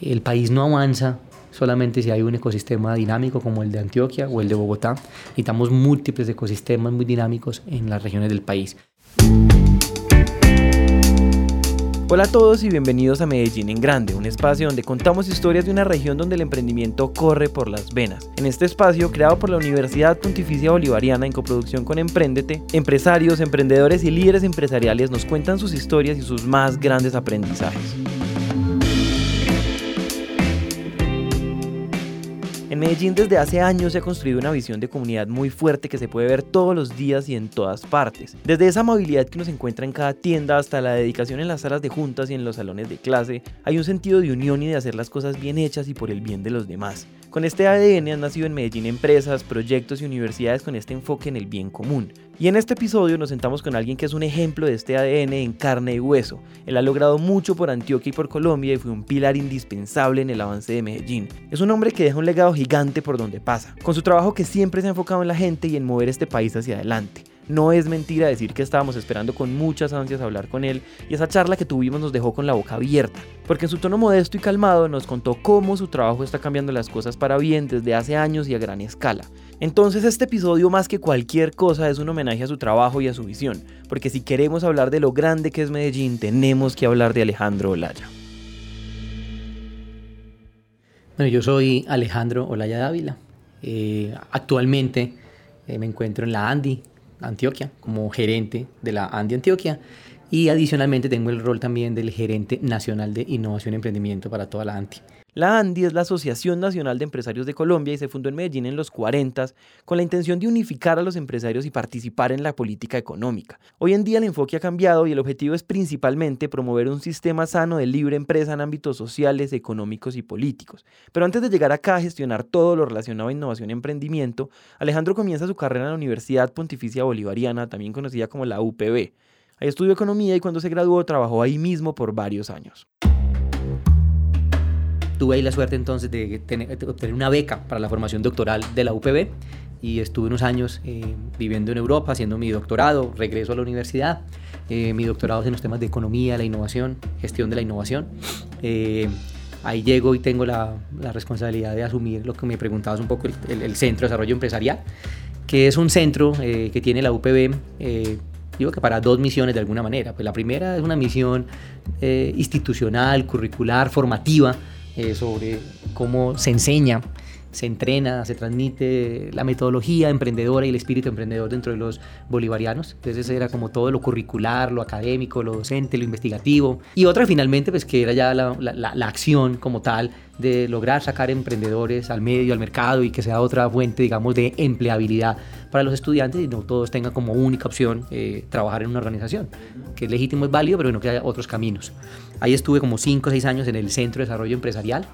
El país no avanza solamente si hay un ecosistema dinámico como el de Antioquia o el de Bogotá. Necesitamos múltiples ecosistemas muy dinámicos en las regiones del país. Hola a todos y bienvenidos a Medellín en Grande, un espacio donde contamos historias de una región donde el emprendimiento corre por las venas. En este espacio, creado por la Universidad Pontificia Bolivariana en coproducción con Emprendete, empresarios, emprendedores y líderes empresariales nos cuentan sus historias y sus más grandes aprendizajes. Medellín desde hace años se ha construido una visión de comunidad muy fuerte que se puede ver todos los días y en todas partes. Desde esa movilidad que nos encuentra en cada tienda hasta la dedicación en las salas de juntas y en los salones de clase, hay un sentido de unión y de hacer las cosas bien hechas y por el bien de los demás. Con este ADN han nacido en Medellín empresas, proyectos y universidades con este enfoque en el bien común. Y en este episodio nos sentamos con alguien que es un ejemplo de este ADN en carne y hueso. Él ha logrado mucho por Antioquia y por Colombia y fue un pilar indispensable en el avance de Medellín. Es un hombre que deja un legado gigante por donde pasa, con su trabajo que siempre se ha enfocado en la gente y en mover este país hacia adelante. No es mentira decir que estábamos esperando con muchas ansias hablar con él y esa charla que tuvimos nos dejó con la boca abierta, porque en su tono modesto y calmado nos contó cómo su trabajo está cambiando las cosas para bien desde hace años y a gran escala. Entonces este episodio más que cualquier cosa es un homenaje a su trabajo y a su visión, porque si queremos hablar de lo grande que es Medellín tenemos que hablar de Alejandro Olaya. Bueno, yo soy Alejandro Olaya Dávila. Eh, actualmente eh, me encuentro en la ANDI, Antioquia, como gerente de la ANDI Antioquia. Y adicionalmente tengo el rol también del gerente nacional de innovación y emprendimiento para toda la ANDI. La ANDI es la Asociación Nacional de Empresarios de Colombia y se fundó en Medellín en los 40 con la intención de unificar a los empresarios y participar en la política económica. Hoy en día el enfoque ha cambiado y el objetivo es principalmente promover un sistema sano de libre empresa en ámbitos sociales, económicos y políticos. Pero antes de llegar acá a gestionar todo lo relacionado a innovación y emprendimiento, Alejandro comienza su carrera en la Universidad Pontificia Bolivariana, también conocida como la UPB. Ahí estudió economía y cuando se graduó trabajó ahí mismo por varios años tuve ahí la suerte entonces de, obtener una beca para la formación doctoral de la UPB y estuve unos años eh, viviendo en Europa haciendo mi doctorado, regreso a la universidad, eh, mi doctorado es en los temas de economía, la innovación, gestión de la innovación. Eh, ahí llego y tengo la, responsabilidad de asumir lo que me preguntabas un poco, el, Centro de Desarrollo Empresarial, que es un centro que tiene la UPB digo que para dos misiones de alguna manera. Pues la primera es una misión institucional, curricular, formativa, eh, sobre cómo se enseña, se entrena, se transmite la metodología emprendedora y el espíritu emprendedor dentro de los bolivarianos. Entonces era como todo lo curricular, lo académico, lo docente, lo investigativo. Y otra finalmente, pues que era ya la, la acción como tal de lograr sacar emprendedores al medio, al mercado y que sea otra fuente, digamos, de empleabilidad para los estudiantes y no todos tengan como única opción eh, trabajar en una organización, que es legítimo, es válido, pero no que haya otros caminos. Ahí estuve como 5 o 6 años en el Centro de Desarrollo Empresarial.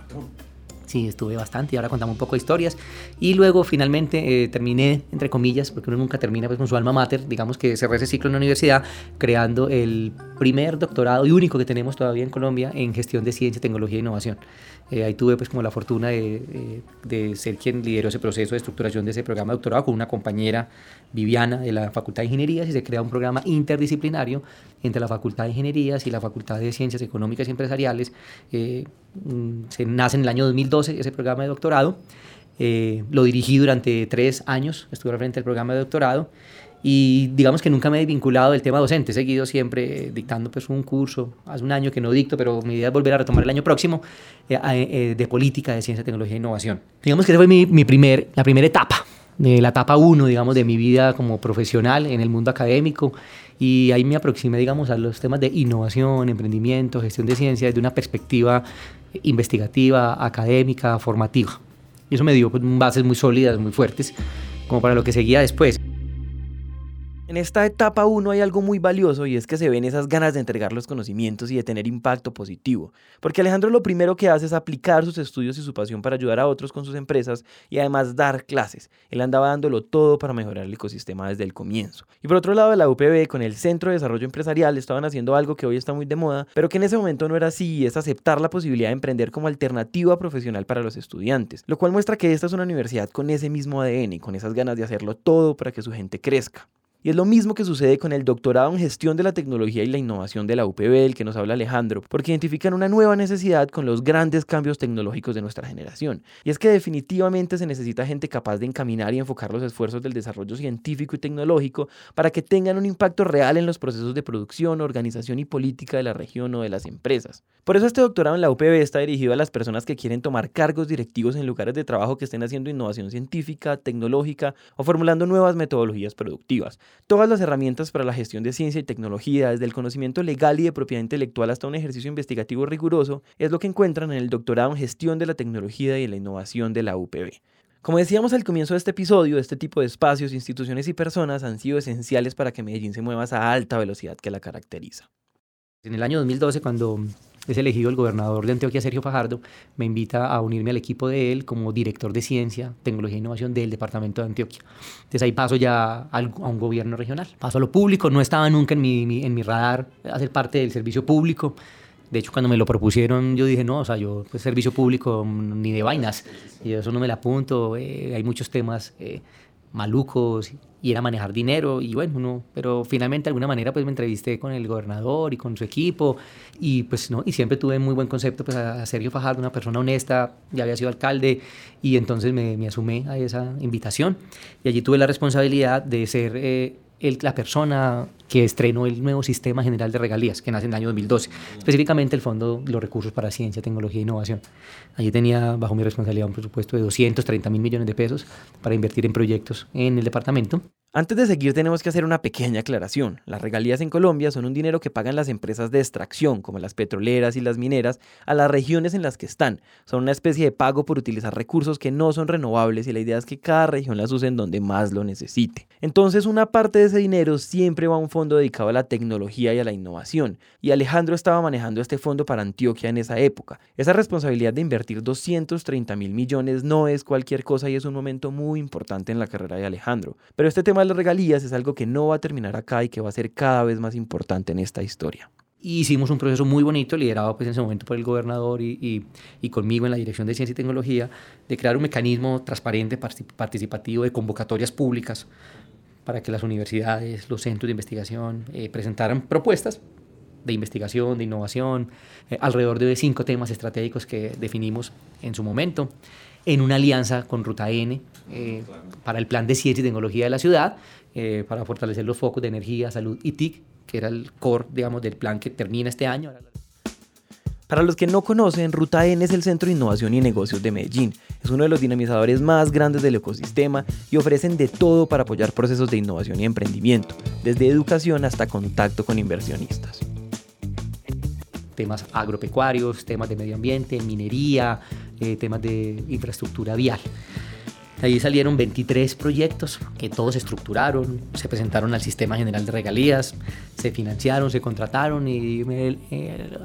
Sí, estuve bastante y ahora contamos un poco de historias. Y luego finalmente eh, terminé, entre comillas, porque uno nunca termina pues, con su alma mater, digamos que cerré ese ciclo en la universidad, creando el primer doctorado y único que tenemos todavía en Colombia en gestión de ciencia, tecnología e innovación. Eh, ahí tuve pues como la fortuna de, de, ser quien lideró ese proceso de estructuración de ese programa de doctorado con una compañera Viviana de la Facultad de Ingenierías y se crea un programa interdisciplinario entre la Facultad de Ingenierías y la Facultad de Ciencias Económicas y Empresariales. Eh, se nace en el año 2012 ese programa de doctorado. Eh, lo dirigí durante tres años, estuve al frente del programa de doctorado y digamos que nunca me he vinculado del tema docente, he seguido siempre dictando pues un curso, hace un año que no dicto, pero mi idea es volver a retomar el año próximo eh, eh, de política de ciencia, tecnología e innovación. Digamos que esa fue mi, mi primer, la primera etapa, de la etapa uno, digamos, de mi vida como profesional en el mundo académico y ahí me aproximé, digamos, a los temas de innovación, emprendimiento, gestión de ciencia desde una perspectiva investigativa, académica, formativa. Y eso me dio bases muy sólidas, muy fuertes, como para lo que seguía después. En esta etapa 1 hay algo muy valioso y es que se ven esas ganas de entregar los conocimientos y de tener impacto positivo. Porque Alejandro lo primero que hace es aplicar sus estudios y su pasión para ayudar a otros con sus empresas y además dar clases. Él andaba dándolo todo para mejorar el ecosistema desde el comienzo. Y por otro lado, la UPB con el Centro de Desarrollo Empresarial estaban haciendo algo que hoy está muy de moda, pero que en ese momento no era así y es aceptar la posibilidad de emprender como alternativa profesional para los estudiantes. Lo cual muestra que esta es una universidad con ese mismo ADN y con esas ganas de hacerlo todo para que su gente crezca. Y es lo mismo que sucede con el doctorado en gestión de la tecnología y la innovación de la UPB, el que nos habla Alejandro, porque identifican una nueva necesidad con los grandes cambios tecnológicos de nuestra generación. Y es que definitivamente se necesita gente capaz de encaminar y enfocar los esfuerzos del desarrollo científico y tecnológico para que tengan un impacto real en los procesos de producción, organización y política de la región o de las empresas. Por eso este doctorado en la UPB está dirigido a las personas que quieren tomar cargos directivos en lugares de trabajo que estén haciendo innovación científica, tecnológica o formulando nuevas metodologías productivas Todas las herramientas para la gestión de ciencia y tecnología, desde el conocimiento legal y de propiedad intelectual hasta un ejercicio investigativo riguroso, es lo que encuentran en el doctorado en gestión de la tecnología y la innovación de la UPB. Como decíamos al comienzo de este episodio, este tipo de espacios, instituciones y personas han sido esenciales para que Medellín se mueva a esa alta velocidad que la caracteriza. En el año 2012, cuando es elegido el gobernador de Antioquia, Sergio Fajardo, me invita a unirme al equipo de él como director de ciencia, tecnología e innovación del departamento de Antioquia. Entonces ahí paso ya a un gobierno regional. Paso a lo público, no estaba nunca en mi, en mi radar hacer parte del servicio público. De hecho, cuando me lo propusieron, yo dije, no, o sea, yo, pues, servicio público, mm, ni de vainas. Y eso no me la apunto. Eh, hay muchos temas eh, malucos y era manejar dinero y bueno, uno, pero finalmente de alguna manera pues me entrevisté con el gobernador y con su equipo y pues no, y siempre tuve muy buen concepto pues a Sergio Fajardo, una persona honesta, ya había sido alcalde y entonces me, me asumé a esa invitación y allí tuve la responsabilidad de ser eh, la persona que estrenó el nuevo sistema general de regalías, que nace en el año 2012, específicamente el Fondo de los Recursos para Ciencia, Tecnología e Innovación. Allí tenía bajo mi responsabilidad un presupuesto de 230 mil millones de pesos para invertir en proyectos en el departamento. Antes de seguir tenemos que hacer una pequeña aclaración. Las regalías en Colombia son un dinero que pagan las empresas de extracción, como las petroleras y las mineras, a las regiones en las que están. Son una especie de pago por utilizar recursos que no son renovables y la idea es que cada región las use en donde más lo necesite. Entonces una parte de ese dinero siempre va a un fondo dedicado a la tecnología y a la innovación. Y Alejandro estaba manejando este fondo para Antioquia en esa época. Esa responsabilidad de invertir 230 mil millones no es cualquier cosa y es un momento muy importante en la carrera de Alejandro. Pero este tema las regalías es algo que no va a terminar acá y que va a ser cada vez más importante en esta historia. hicimos un proceso muy bonito, liderado pues, en ese momento por el gobernador y, y, conmigo en la Dirección de Ciencia y Tecnología, de crear un mecanismo transparente, participativo de convocatorias públicas para que las universidades, los centros de investigación eh, presentaran propuestas de investigación, de innovación, eh, alrededor de cinco temas estratégicos que definimos en su momento en una alianza con Ruta N eh, para el plan de ciencia y tecnología de la ciudad, eh, para fortalecer los focos de energía, salud y TIC, que era el core, digamos, del plan que termina este año. Para los que no conocen, Ruta N es el Centro de Innovación y Negocios de Medellín. Es uno de los dinamizadores más grandes del ecosistema y ofrecen de todo para apoyar procesos de innovación y emprendimiento, desde educación hasta contacto con inversionistas temas agropecuarios, temas de medio ambiente, minería, eh, temas de infraestructura vial. Ahí salieron 23 proyectos que todos se estructuraron, se presentaron al Sistema General de Regalías, se financiaron, se contrataron y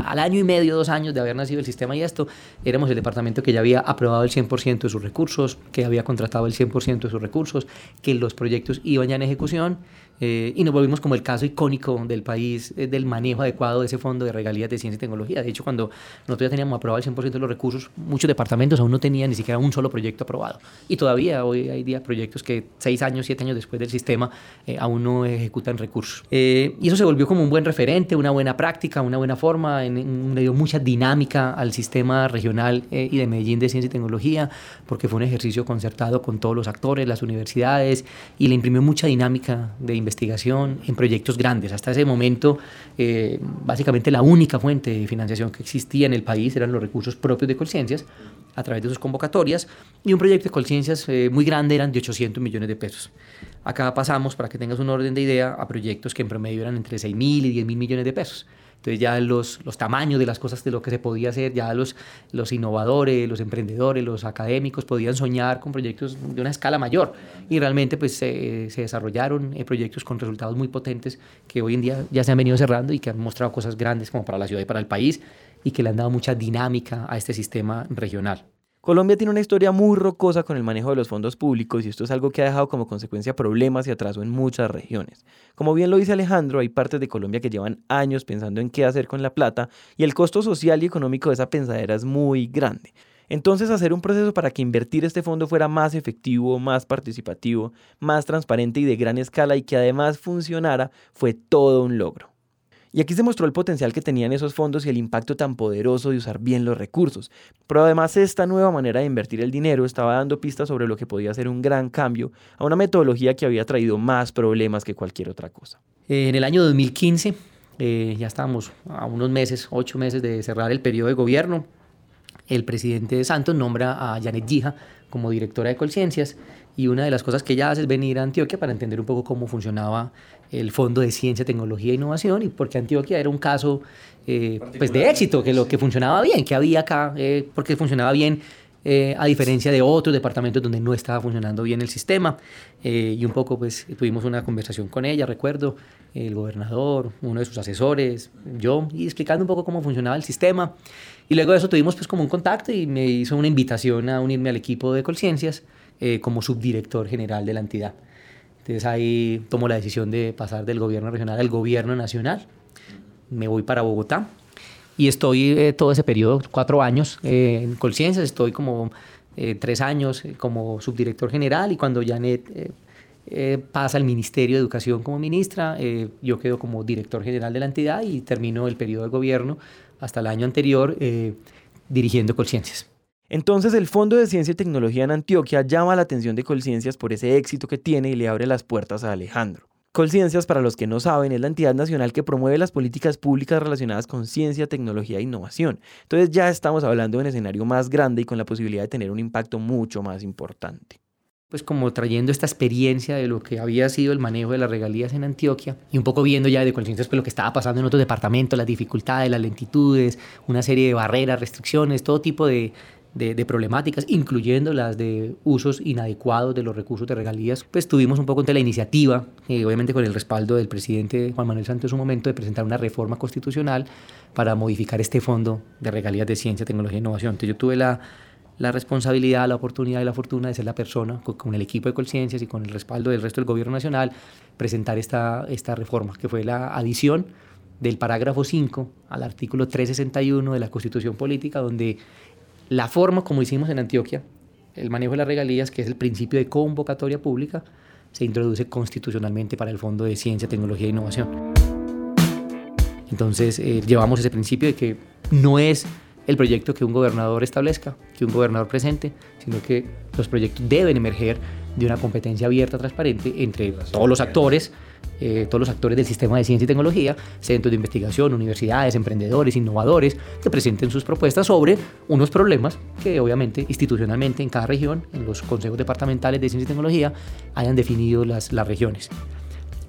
al año y medio, dos años de haber nacido el sistema y esto, éramos el departamento que ya había aprobado el 100% de sus recursos, que había contratado el 100% de sus recursos, que los proyectos iban ya en ejecución eh, y nos volvimos como el caso icónico del país eh, del manejo adecuado de ese fondo de regalías de ciencia y tecnología. De hecho, cuando nosotros ya teníamos aprobado el 100% de los recursos, muchos departamentos aún no tenían ni siquiera un solo proyecto aprobado. Y todavía hoy hay día proyectos que seis años, siete años después del sistema eh, aún no ejecutan recursos. y eso se volvió como un buen referente, una buena práctica, una buena forma, en, le dio mucha dinámica al sistema regional y de Medellín de ciencia y tecnología, porque fue un ejercicio concertado con todos los actores, las universidades, y le imprimió mucha dinámica de investigación investigación en proyectos grandes. Hasta ese momento, eh, básicamente la única fuente de financiación que existía en el país eran los recursos propios de Colciencias a través de sus convocatorias y un proyecto de Colciencias eh, muy grande eran de 800 millones de pesos. Acá pasamos, para que tengas un orden de idea, a proyectos que en promedio eran entre 6 mil y 10 mil millones de pesos. Entonces ya los, los tamaños de las cosas, de lo que se podía hacer, ya los, los innovadores, los emprendedores, los académicos podían soñar con proyectos de una escala mayor. Y realmente pues se desarrollaron eh, proyectos con resultados muy potentes que hoy en día ya se han venido cerrando y que han mostrado cosas grandes como para la ciudad y para el país y que le han dado mucha dinámica a este sistema regional. Colombia tiene una historia muy rocosa con el manejo de los fondos públicos y esto es algo que ha dejado como consecuencia problemas y atraso en muchas regiones. Como bien lo dice Alejandro, hay partes de Colombia que llevan años pensando en qué hacer con la plata y el costo social y económico de esa pensadera es muy grande. Entonces hacer un proceso para que invertir este fondo fuera más efectivo, más participativo, más transparente y de gran escala y que además funcionara fue todo un logro. Y aquí se mostró el potencial que tenían esos fondos y el impacto tan poderoso de usar bien los recursos. Pero además esta nueva manera de invertir el dinero estaba dando pistas sobre lo que podía ser un gran cambio a una metodología que había traído más problemas que cualquier otra cosa. En el año 2015, eh, ya estábamos a unos meses, ocho meses de cerrar el periodo de gobierno, el presidente Santos nombra a Janet Gija como directora de Colciencias y una de las cosas que ella hace es venir a Antioquia para entender un poco cómo funcionaba el Fondo de Ciencia, Tecnología e Innovación y porque Antioquia era un caso eh, pues de éxito, que lo que funcionaba bien, que había acá, eh, porque funcionaba bien eh, a diferencia de otros departamentos donde no estaba funcionando bien el sistema. y un poco pues tuvimos una conversación con ella, recuerdo, el gobernador, uno de sus asesores, yo, y explicando un poco cómo funcionaba el sistema. Y luego de eso tuvimos pues como un contacto y me hizo una invitación a unirme al equipo de Colciencias eh, como subdirector general de la entidad. Entonces ahí tomo la decisión de pasar del gobierno regional al gobierno nacional. Me voy para Bogotá y estoy eh, todo ese periodo, cuatro años eh, en Colciencias, estoy como tres años como subdirector general y cuando Janet pasa al Ministerio de Educación como ministra, yo quedo como director general de la entidad y termino el periodo de gobierno hasta el año anterior eh, dirigiendo Colciencias. Entonces el Fondo de Ciencia y Tecnología en Antioquia llama la atención de Colciencias por ese éxito que tiene y le abre las puertas a Alejandro. Colciencias, para los que no saben, es la entidad nacional que promueve las políticas públicas relacionadas con ciencia, tecnología e innovación. Entonces ya estamos hablando de un escenario más grande y con la posibilidad de tener un impacto mucho más importante pues como trayendo esta experiencia de lo que había sido el manejo de las regalías en Antioquia y un poco viendo ya de conciencias pues lo que estaba pasando en otros departamentos, las dificultades, las lentitudes, una serie de barreras, restricciones, todo tipo de, de, problemáticas, incluyendo las de usos inadecuados de los recursos de regalías, pues tuvimos un poco ante la iniciativa, eh, obviamente con el respaldo del presidente Juan Manuel Santos en su momento, de presentar una reforma constitucional para modificar este fondo de regalías de ciencia, tecnología e innovación. Entonces yo tuve la la responsabilidad, la oportunidad y la fortuna de ser la persona, con, el equipo de Colciencias y con el respaldo del resto del gobierno nacional, presentar esta, esta reforma, que fue la adición del parágrafo 5 al artículo 361 de la Constitución Política, donde la forma como hicimos en Antioquia, el manejo de las regalías, que es el principio de convocatoria pública, se introduce constitucionalmente para el Fondo de Ciencia, Tecnología e Innovación. Entonces, eh, llevamos ese principio de que no es el proyecto que un gobernador establezca, que un gobernador presente, sino que los proyectos deben emerger de una competencia abierta, transparente entre todos los actores, eh, todos los actores del sistema de ciencia y tecnología, centros de investigación, universidades, emprendedores, innovadores, que presenten sus propuestas sobre unos problemas que obviamente institucionalmente en cada región, en los consejos departamentales de ciencia y tecnología, hayan definido las, las regiones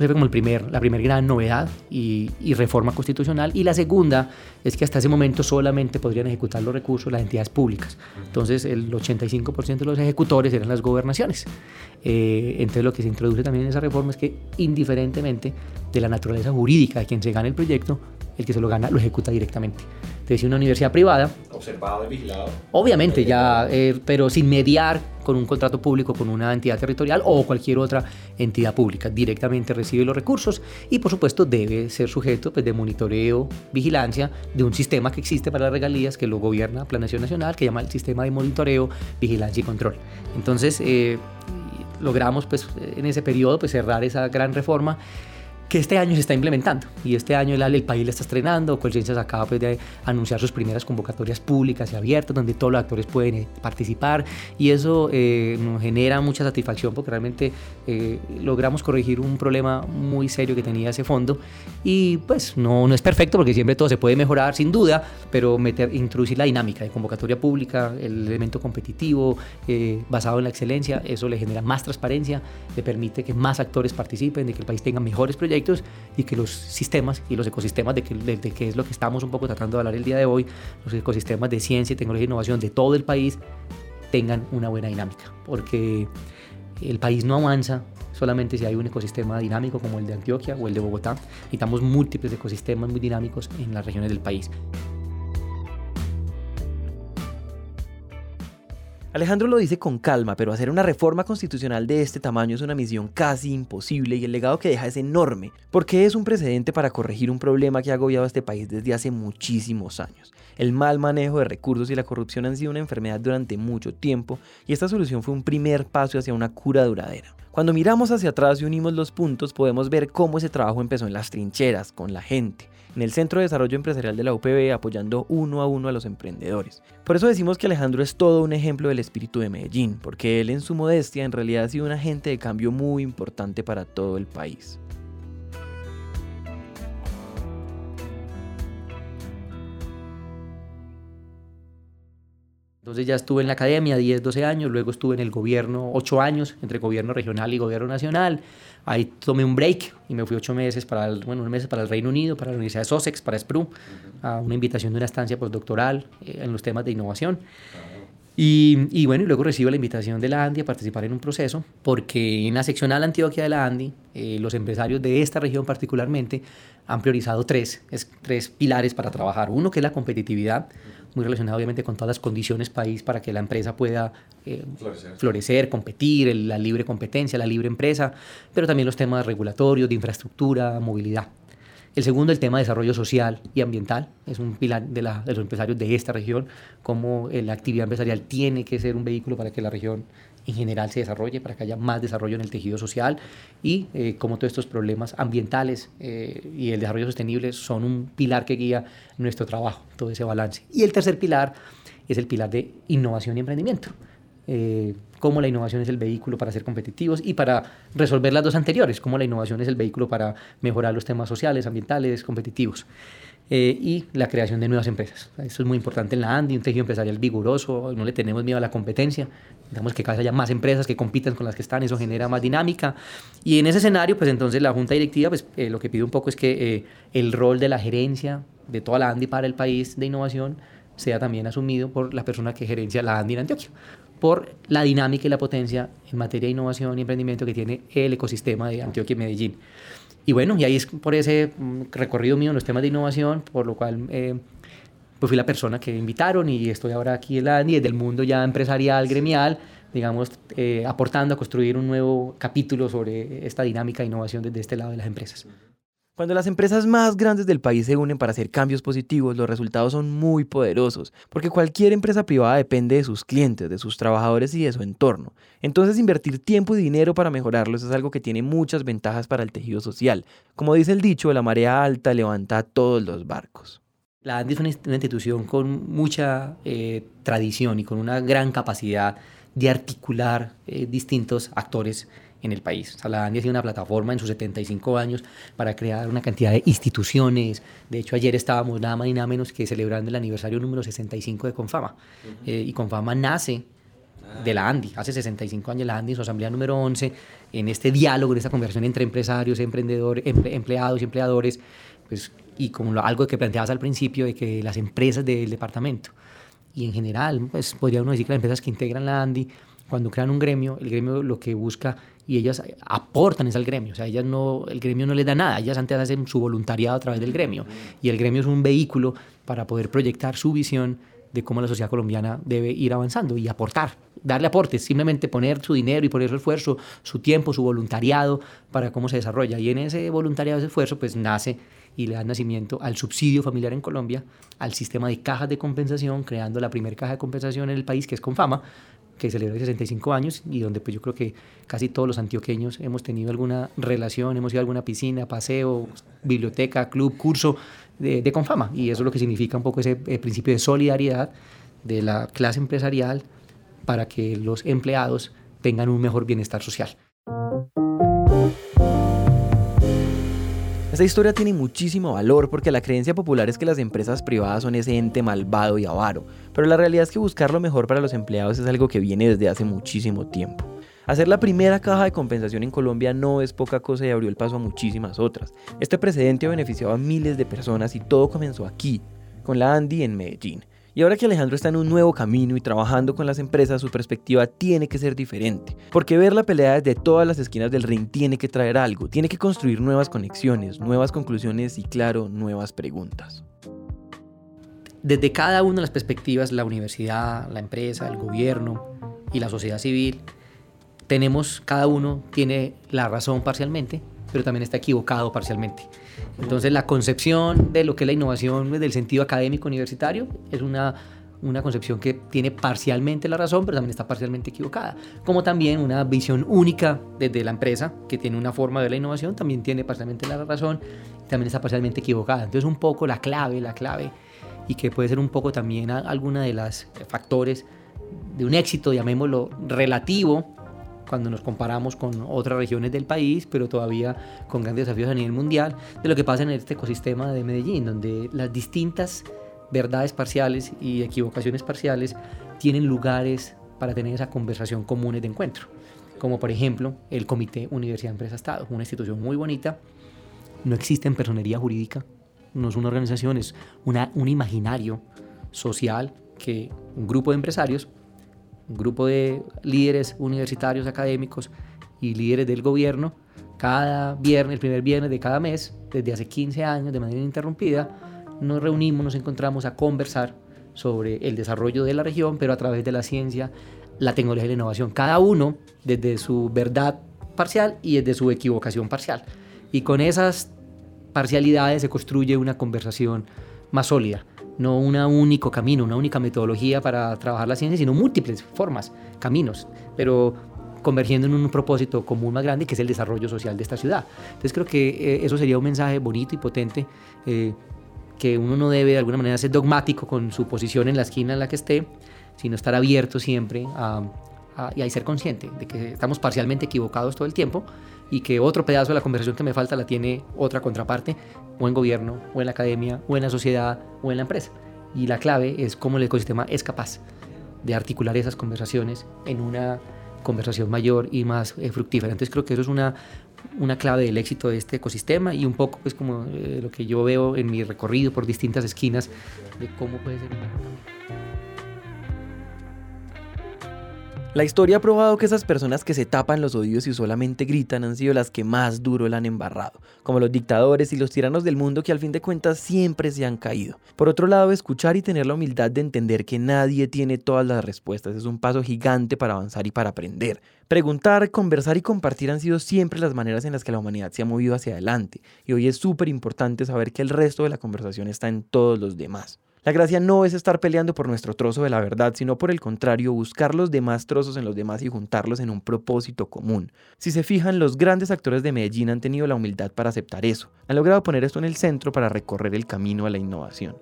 fue como el primer, la primera gran novedad y, reforma constitucional. Y la segunda es que hasta ese momento solamente podrían ejecutar los recursos las entidades públicas. Entonces el 85% de los ejecutores eran las gobernaciones. Eh, entonces lo que se introduce también en esa reforma es que indiferentemente de la naturaleza jurídica de quien se gane el proyecto, el que se lo gana lo ejecuta directamente. Si una universidad privada... Observado y vigilado. Obviamente, ya, eh, pero sin mediar con un contrato público con una entidad territorial o cualquier otra entidad pública. Directamente recibe los recursos y, por supuesto, debe ser sujeto pues, de monitoreo, vigilancia de un sistema que existe para las regalías que lo gobierna Planación Nacional, que llama el Sistema de Monitoreo, Vigilancia y Control. Entonces, eh, logramos pues, en ese periodo pues, cerrar esa gran reforma que este año se está implementando y este año el, el país le está estrenando. Colciencias acaba pues, de anunciar sus primeras convocatorias públicas y abiertas donde todos los actores pueden eh, participar y eso eh, nos genera mucha satisfacción porque realmente eh, logramos corregir un problema muy serio que tenía ese fondo y pues no, no es perfecto porque siempre todo se puede mejorar sin duda, pero meter, introducir la dinámica de convocatoria pública, el elemento competitivo basado en la excelencia, eso le genera más transparencia, le permite que más actores participen, de que el país tenga mejores proyectos y que los sistemas y los ecosistemas de que, de, es lo que estamos un poco tratando de hablar el día de hoy, los ecosistemas de ciencia, tecnología e innovación de todo el país tengan una buena dinámica, porque el país no avanza solamente si hay un ecosistema dinámico como el de Antioquia o el de Bogotá, necesitamos múltiples ecosistemas muy dinámicos en las regiones del país. Alejandro lo dice con calma, pero hacer una reforma constitucional de este tamaño es una misión casi imposible y el legado que deja es enorme, porque es un precedente para corregir un problema que ha agobiado a este país desde hace muchísimos años. El mal manejo de recursos y la corrupción han sido una enfermedad durante mucho tiempo y esta solución fue un primer paso hacia una cura duradera. Cuando miramos hacia atrás y unimos los puntos, podemos ver cómo ese trabajo empezó en las trincheras, con la gente, en el Centro de Desarrollo Empresarial de la UPB, apoyando uno a uno a los emprendedores. Por eso decimos que Alejandro es todo un ejemplo del espíritu de Medellín, porque él en su modestia en realidad ha sido un agente de cambio muy importante para todo el país. Entonces ya estuve en la academia 10, 12 años, luego estuve en el gobierno 8 años, entre gobierno regional y gobierno nacional. Ahí tomé un break y me fui 8 meses para el, bueno, meses para el Reino Unido, para la Universidad de Sussex, para SPRU, a una invitación de una estancia postdoctoral eh, en los temas de innovación. Y, y, bueno, y luego recibo la invitación de la ANDI a participar en un proceso, porque en la seccional Antioquia de la ANDI, eh, los empresarios de esta región particularmente han priorizado tres, es, tres pilares para trabajar. Uno que es la competitividad, muy relacionado obviamente con todas las condiciones país para que la empresa pueda eh, florecer. competir, la libre competencia, la libre empresa, pero también los temas regulatorios, de infraestructura, movilidad. El segundo, el tema de desarrollo social y ambiental. Es un pilar de, los empresarios de esta región, cómo eh, la actividad empresarial tiene que ser un vehículo para que la región en general se desarrolle, para que haya más desarrollo en el tejido social y eh, como todos estos problemas ambientales eh, y el desarrollo sostenible son un pilar que guía nuestro trabajo, todo ese balance. Y el tercer pilar es el pilar de innovación y emprendimiento. Eh, cómo la innovación es el vehículo para ser competitivos y para resolver las dos anteriores, cómo la innovación es el vehículo para mejorar los temas sociales, ambientales, competitivos. Eh, y la creación de nuevas empresas. Esto es muy importante en la ANDI, un tejido empresarial vigoroso, no le tenemos miedo a la competencia, digamos que cada vez haya más empresas que compitan con las que están, eso genera más dinámica. Y en ese escenario, pues entonces la Junta Directiva pues, eh, lo que pide un poco es que eh, el rol de la gerencia de toda la ANDI para el país de innovación sea también asumido por la persona que gerencia la ANDI en Antioquia, por la dinámica y la potencia en materia de innovación y emprendimiento que tiene el ecosistema de Antioquia y Medellín. Y bueno, y ahí es por ese mm, recorrido mío en los temas de innovación, por lo cual eh, pues fui la persona que invitaron y estoy ahora aquí en la ANDI, desde el mundo ya empresarial, gremial, digamos, eh, aportando a construir un nuevo capítulo sobre esta dinámica de innovación desde este lado de las empresas. Cuando las empresas más grandes del país se unen para hacer cambios positivos, los resultados son muy poderosos, porque cualquier empresa privada depende de sus clientes, de sus trabajadores y de su entorno. Entonces invertir tiempo y dinero para mejorarlos es algo que tiene muchas ventajas para el tejido social. Como dice el dicho, la marea alta levanta todos los barcos. La ANDI es una institución con mucha eh, tradición y con una gran capacidad de articular eh, distintos actores en el país. O sea, la ANDI ha sido una plataforma en sus 75 años para crear una cantidad de instituciones. De hecho, ayer estábamos nada más y nada menos que celebrando el aniversario número 65 de Confama. Eh, y Confama nace de la ANDI. Hace 65 años la ANDI en su asamblea número 11, en este diálogo, en esta conversación entre empresarios, emprendedores, empleados y empleadores, pues, y como algo que planteabas al principio de que las empresas del departamento y en general, pues podría uno decir que las empresas que integran la ANDI, cuando crean un gremio, el gremio lo que busca y ellas aportan es al gremio, o sea, ellas no, el gremio no les da nada, ellas antes hacen su voluntariado a través del gremio y el gremio es un vehículo para poder proyectar su visión de cómo la sociedad colombiana debe ir avanzando y aportar, darle aportes, simplemente poner su dinero y poner su esfuerzo, su tiempo, su voluntariado para cómo se desarrolla. Y en ese voluntariado, ese esfuerzo, pues nace y le da nacimiento al subsidio familiar en Colombia, al sistema de cajas de compensación, creando la primera caja de compensación en el país, que es Confama, que celebra 65 años y donde pues yo creo que casi todos los antioqueños hemos tenido alguna relación, hemos ido a alguna piscina, paseo, biblioteca, club, curso de, Confama. Y eso es lo que significa un poco ese eh, principio de solidaridad de la clase empresarial para que los empleados tengan un mejor bienestar social. Esta historia tiene muchísimo valor porque la creencia popular es que las empresas privadas son ese ente malvado y avaro, pero la realidad es que buscar lo mejor para los empleados es algo que viene desde hace muchísimo tiempo. Hacer la primera caja de compensación en Colombia no es poca cosa y abrió el paso a muchísimas otras. Este precedente ha beneficiado a miles de personas y todo comenzó aquí, con la Andy en Medellín. Y ahora que Alejandro está en un nuevo camino y trabajando con las empresas, su perspectiva tiene que ser diferente. Porque ver la pelea desde todas las esquinas del ring tiene que traer algo, tiene que construir nuevas conexiones, nuevas conclusiones y claro, nuevas preguntas. desde cada una de las perspectivas, la universidad, la empresa, el gobierno y la sociedad civil, tenemos, cada uno tiene la razón parcialmente, pero también está equivocado parcialmente. Entonces la concepción de lo que es la innovación desde el sentido académico universitario es una, una concepción que tiene parcialmente la razón, pero también está parcialmente equivocada. Como también una visión única desde la empresa, que tiene una forma de la innovación, también tiene parcialmente la razón, también está parcialmente equivocada. Entonces un poco la clave, la clave, y que puede ser un poco también alguna de las factores de un éxito, llamémoslo, relativo cuando nos comparamos con otras regiones del país, pero todavía con grandes desafíos a nivel mundial, de lo que pasa en este ecosistema de Medellín, donde las distintas verdades parciales y equivocaciones parciales tienen lugares para tener esa conversación común de encuentro, como por ejemplo el Comité Universidad Empresa Estado, una institución muy bonita, no existe en personería jurídica, no es una organización, es una, un imaginario social que un grupo de empresarios un grupo de líderes universitarios, académicos y líderes del gobierno, cada viernes, el primer viernes de cada mes, desde hace 15 años, de manera ininterrumpida, nos reunimos, nos encontramos a conversar sobre el desarrollo de la región, pero a través de la ciencia, la tecnología y la innovación, cada uno desde su verdad parcial y desde su equivocación parcial. Y con esas parcialidades se construye una conversación más sólida no un único camino, una única metodología para trabajar la ciencia, sino múltiples formas, caminos, pero convergiendo en un propósito común más grande que es el desarrollo social de esta ciudad. Entonces creo que eh, eso sería un mensaje bonito y potente eh, que uno no debe de alguna manera ser dogmático con su posición en la esquina en la que esté, sino estar abierto siempre y ser consciente de que estamos parcialmente equivocados todo el tiempo y que otro pedazo de la conversación que me falta la tiene otra contraparte, o en gobierno, o en la academia, o en la sociedad, o en la empresa. Y la clave es cómo el ecosistema es capaz de articular esas conversaciones en una conversación mayor y más eh, fructífera. Entonces creo que eso es una, una clave del éxito de este ecosistema y un poco pues como eh, lo que yo veo en mi recorrido por distintas esquinas de cómo puede ser La historia ha probado que esas personas que se tapan los oídos y solamente gritan han sido las que más duro la han embarrado, como los dictadores y los tiranos del mundo que al fin de cuentas siempre se han caído. Por otro lado, escuchar y tener la humildad de entender que nadie tiene todas las respuestas es un paso gigante para avanzar y para aprender. Preguntar, conversar y compartir han sido siempre las maneras en las que la humanidad se ha movido hacia adelante, y hoy es súper importante saber que el resto de la conversación está en todos los demás. La gracia no es estar peleando por nuestro trozo de la verdad, sino por el contrario, buscar los demás trozos en los demás y juntarlos en un propósito común. Si se fijan, los grandes actores de Medellín han tenido la humildad para aceptar eso. Han logrado poner esto en el centro para recorrer el camino a la innovación.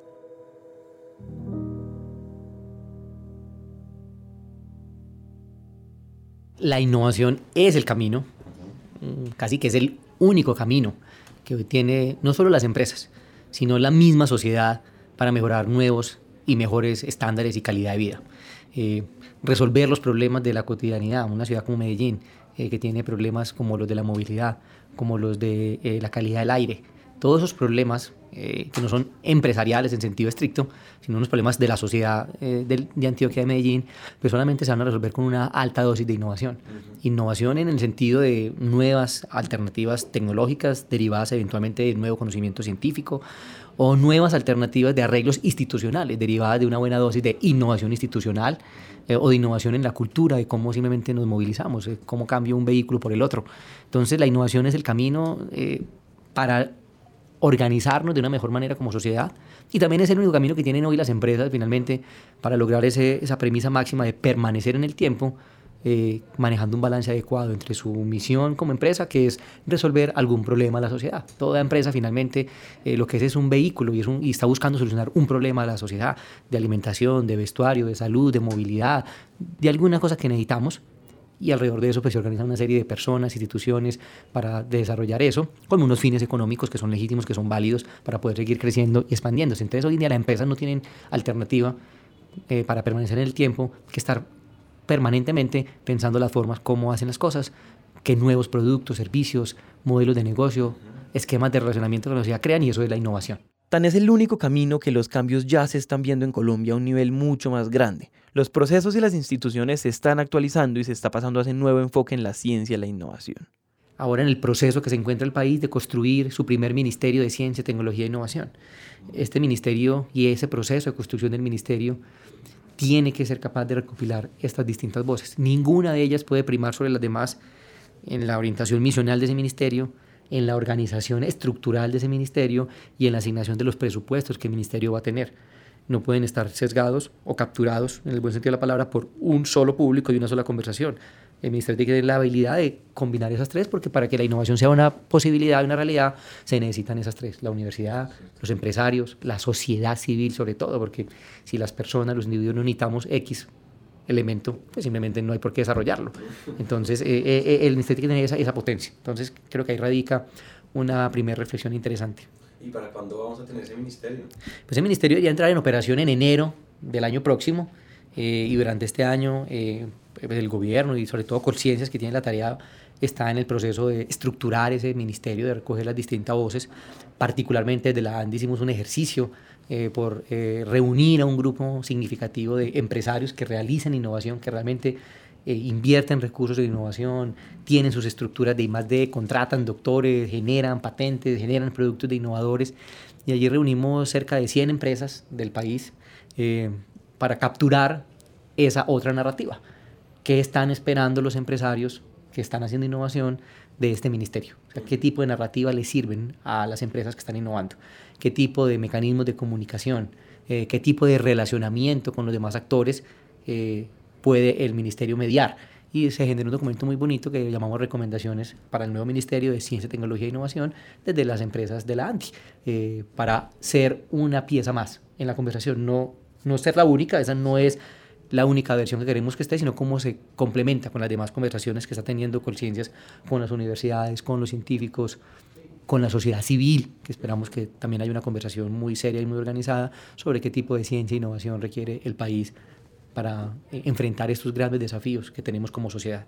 La innovación es el camino, casi que es el único camino que hoy tiene no solo las empresas, sino la misma sociedad para mejorar nuevos y mejores estándares y calidad de vida. Eh, resolver los problemas de la cotidianidad, una ciudad como Medellín, eh, que tiene problemas como los de la movilidad, como los de eh, la calidad del aire, todos esos problemas que no son empresariales en sentido estricto, sino unos problemas de la sociedad de, de, Antioquia de Medellín, pues solamente se van a resolver con una alta dosis de innovación. Innovación en el sentido de nuevas alternativas tecnológicas derivadas eventualmente de nuevo conocimiento científico o nuevas alternativas de arreglos institucionales derivadas de una buena dosis de innovación institucional eh, o de innovación en la cultura, de cómo simplemente nos movilizamos, eh, cómo cambia un vehículo por el otro. Entonces la innovación es el camino eh, para organizarnos de una mejor manera como sociedad y también es el único camino que tienen hoy las empresas finalmente para lograr ese, esa premisa máxima de permanecer en el tiempo eh, manejando un balance adecuado entre su misión como empresa, que es resolver algún problema a la sociedad. Toda empresa finalmente eh, lo que es es un vehículo y, está buscando solucionar un problema a la sociedad de alimentación, de vestuario, de salud, de movilidad, de alguna cosa que necesitamos. Y alrededor de eso pues, se organiza una serie de personas, instituciones para desarrollar eso, con unos fines económicos que son legítimos, que son válidos para poder seguir creciendo y expandiéndose. Entonces hoy en día las empresas no tienen alternativa eh, para permanecer en el tiempo que estar permanentemente pensando las formas, cómo hacen las cosas, qué nuevos productos, servicios, modelos de negocio, esquemas de relacionamiento con la sociedad crean y eso es la innovación. Tan es el único camino que los cambios ya se están viendo en Colombia a un nivel mucho más grande. Los procesos y las instituciones se están actualizando y se está pasando a ese nuevo enfoque en la ciencia y la innovación. ahora en el proceso que se encuentra el país de construir su primer Ministerio de Ciencia, Tecnología e Innovación. Este ministerio y ese proceso de construcción del ministerio tiene que ser capaz de recopilar estas distintas voces. Ninguna de ellas puede primar sobre las demás en la orientación misional de ese ministerio, en la organización estructural de ese ministerio y en la asignación de los presupuestos que el ministerio va a tener. No pueden estar sesgados o capturados, en el buen sentido de la palabra, por un solo público y una sola conversación. El ministerio tiene que tener la habilidad de combinar esas tres, porque para que la innovación sea una posibilidad, una realidad, se necesitan esas tres. La universidad, los empresarios, la sociedad civil sobre todo, porque si las personas, los individuos no necesitamos X elemento, pues simplemente no hay por qué desarrollarlo. Entonces, eh, eh, eh, el ministerio tiene que tener esa, esa potencia. Entonces, creo que ahí radica una primera reflexión interesante. ¿Y para cuándo vamos a tener ese ministerio? Pues ese ministerio ya entrará en operación en enero del año próximo y durante este año el gobierno y sobre todo Conciencias que tiene la tarea está en el proceso de estructurar ese ministerio, de recoger las distintas voces. Particularmente desde la ANDI hicimos un ejercicio eh, por eh, reunir a un grupo significativo de empresarios que realicen innovación, que realmente eh, invierten recursos de innovación, tienen sus estructuras de I+.D., contratan doctores, generan patentes, generan productos de innovadores. Y allí reunimos cerca de 100 empresas del país para capturar esa otra narrativa qué están esperando los empresarios que están haciendo innovación de este ministerio. qué tipo de narrativa le sirven a las empresas que están innovando, qué tipo de mecanismos de comunicación, eh, qué tipo de relacionamiento con los demás actores eh, puede el ministerio mediar. Y se generó un documento muy bonito que llamamos recomendaciones para el nuevo Ministerio de Ciencia, Tecnología e Innovación desde las empresas de la ANTI, eh, para ser una pieza más en la conversación, no, no ser la única, esa no es la única versión que queremos que esté, sino cómo se complementa con las demás conversaciones que está teniendo Conciencias con las universidades, con los científicos, con la sociedad civil, que esperamos que también haya una conversación muy seria y muy organizada sobre qué tipo de ciencia e innovación requiere el país para eh, enfrentar estos grandes desafíos que tenemos como sociedad.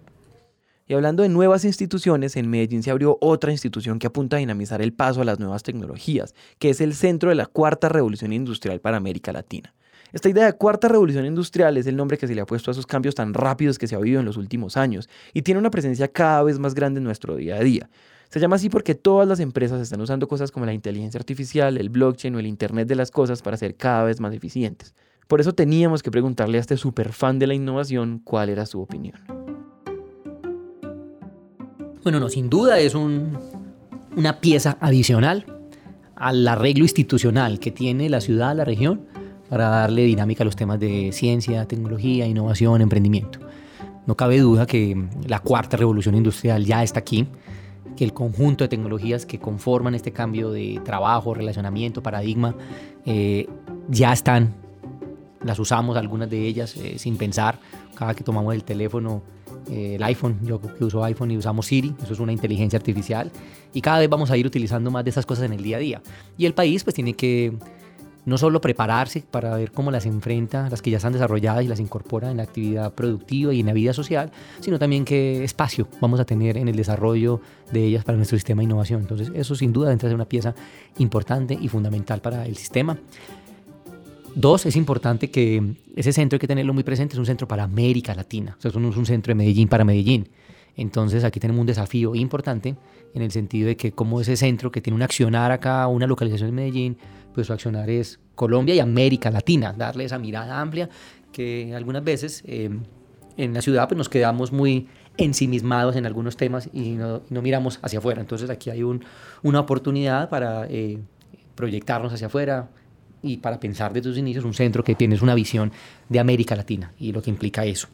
Y hablando de nuevas instituciones, en Medellín se abrió otra institución que apunta a dinamizar el paso a las nuevas tecnologías, que es el Centro de la Cuarta Revolución Industrial para América Latina. Esta idea de cuarta revolución industrial es el nombre que se le ha puesto a esos cambios tan rápidos que se ha vivido en los últimos años y tiene una presencia cada vez más grande en nuestro día a día. Se llama así porque todas las empresas están usando cosas como la inteligencia artificial, el blockchain o el Internet de las cosas para ser cada vez más eficientes. Por eso teníamos que preguntarle a este super fan de la innovación cuál era su opinión. Bueno, no, sin duda es una pieza adicional al arreglo institucional que tiene la ciudad, la región, para darle dinámica a los temas de ciencia, tecnología, innovación, emprendimiento. No cabe duda que la cuarta revolución industrial ya está aquí, que el conjunto de tecnologías que conforman este cambio de trabajo, relacionamiento, paradigma, eh, ya están, las usamos algunas de ellas eh, sin pensar, cada que tomamos el teléfono, eh, el iPhone, yo que uso iPhone y usamos Siri, eso es una inteligencia artificial, y cada vez vamos a ir utilizando más de esas cosas en el día a día. Y el país pues tiene que no solo prepararse para ver cómo las enfrenta, las que ya están desarrolladas y las incorpora en la actividad productiva y en la vida social, sino también qué espacio vamos a tener en el desarrollo de ellas para nuestro sistema de innovación. Entonces, eso sin duda entra a ser una pieza importante y fundamental para el sistema. Dos, es importante que ese centro hay que tenerlo muy presente, es un centro para América Latina, o sea, es un centro de Medellín para Medellín. Entonces aquí tenemos un desafío importante en el sentido de que como ese centro que tiene un accionar acá, una localización en Medellín, pues su accionar es Colombia y América Latina, darle esa mirada amplia que algunas veces eh, en la ciudad pues nos quedamos muy ensimismados en algunos temas y no, miramos hacia afuera. Entonces aquí hay un, una oportunidad para eh, proyectarnos hacia afuera y para pensar desde sus inicios un centro que tiene una visión de América Latina y lo que implica eso.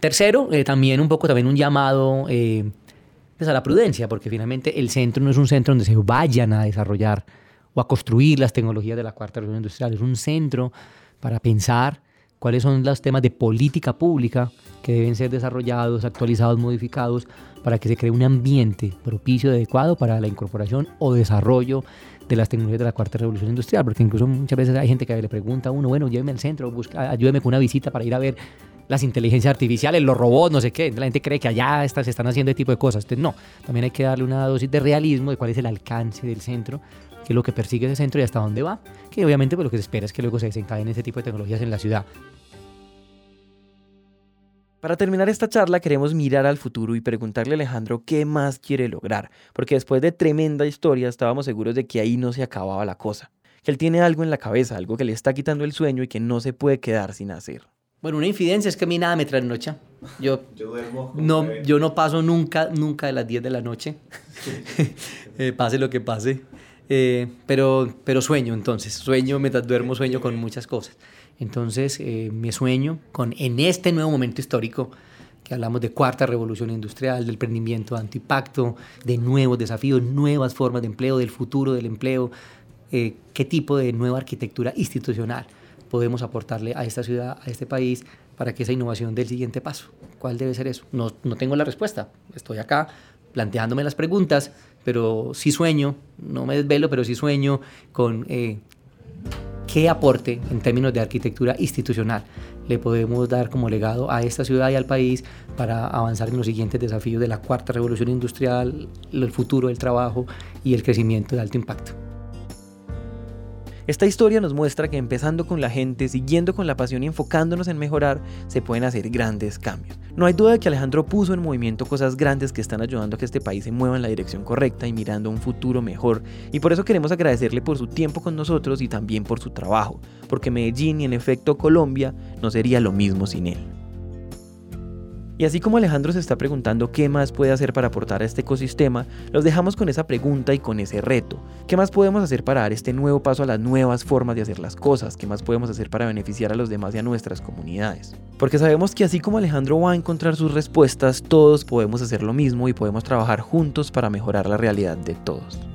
Tercero, eh, también un poco también un llamado pues a la prudencia, porque finalmente el centro no es un centro donde se vayan a desarrollar o a construir las tecnologías de la cuarta revolución industrial. Es un centro para pensar cuáles son los temas de política pública que deben ser desarrollados, actualizados, modificados, para que se cree un ambiente propicio, adecuado para la incorporación o desarrollo de las tecnologías de la cuarta revolución industrial, porque incluso muchas veces hay gente que le pregunta a uno, bueno, lléveme al centro, ayúdeme con una visita para ir a ver las inteligencias artificiales, los robots, no sé qué. La gente cree que allá está, se están haciendo este tipo de cosas. Entonces, no, también hay que darle una dosis de realismo de cuál es el alcance del centro qué es lo que persigue ese centro y hasta dónde va, que obviamente pues, lo que se espera es que luego se desencadenen ese tipo de tecnologías en la ciudad. Para terminar esta charla queremos mirar al futuro y preguntarle a Alejandro qué más quiere lograr, porque después de tremenda historia estábamos seguros de que ahí no se acababa la cosa, que él tiene algo en la cabeza, algo que le está quitando el sueño y que no se puede quedar sin hacer. Bueno, una infidencia es que a mí nada me trasnocha. Yo, Yo duermo. no, bebé. yo no paso nunca, nunca de las 10 de la noche, Eh, pase lo que pase. Eh, pero, pero sueño entonces, sueño mientras duermo, sueño con muchas cosas. Entonces, eh, mi sueño con, en este nuevo momento histórico, que hablamos de cuarta revolución industrial, del emprendimiento de antipacto, de nuevos desafíos, nuevas formas de empleo, del futuro del empleo, eh, qué tipo de nueva arquitectura institucional podemos aportarle a esta ciudad, a este país, para que esa innovación dé el siguiente paso. ¿Cuál debe ser eso? No, no tengo la respuesta. Estoy acá planteándome las preguntas, pero sí sueño, no me desvelo, pero sí sueño con eh, qué aporte en términos de arquitectura institucional le podemos dar como legado a esta ciudad y al país para avanzar en los siguientes desafíos de la cuarta revolución industrial, el futuro del trabajo y el crecimiento de alto impacto. Esta historia nos muestra que empezando con la gente, siguiendo con la pasión y enfocándonos en mejorar, se pueden hacer grandes cambios. No hay duda de que Alejandro puso en movimiento cosas grandes que están ayudando a que este país se mueva en la dirección correcta y mirando un futuro mejor. Y por eso queremos agradecerle por su tiempo con nosotros y también por su trabajo, porque Medellín y en efecto Colombia no sería lo mismo sin él. Y así como Alejandro se está preguntando qué más puede hacer para aportar a este ecosistema, los dejamos con esa pregunta y con ese reto. ¿Qué más podemos hacer para dar este nuevo paso a las nuevas formas de hacer las cosas? ¿Qué más podemos hacer para beneficiar a los demás y a nuestras comunidades? Porque sabemos que así como Alejandro va a encontrar sus respuestas, todos podemos hacer lo mismo y podemos trabajar juntos para mejorar la realidad de todos.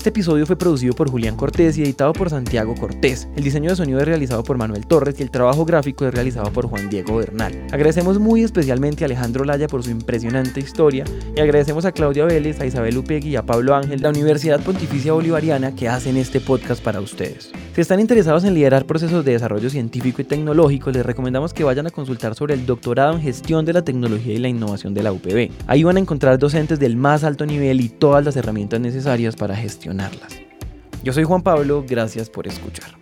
Este episodio fue producido por Julián Cortés y editado por Santiago Cortés. El diseño de sonido es realizado por Manuel Torres y el trabajo gráfico es realizado por Juan Diego Bernal. Agradecemos muy especialmente a Alejandro Laya por su impresionante historia y agradecemos a Claudia Vélez, a Isabel Upegui y a Pablo Ángel de la Universidad Pontificia Bolivariana que hacen este podcast para ustedes. Si están interesados en liderar procesos de desarrollo científico y tecnológico, les recomendamos que vayan a consultar sobre el doctorado en gestión de la tecnología y la innovación de la UPB. Ahí van a encontrar docentes del más alto nivel y todas las herramientas necesarias para Yo soy Juan Pablo, gracias por escuchar.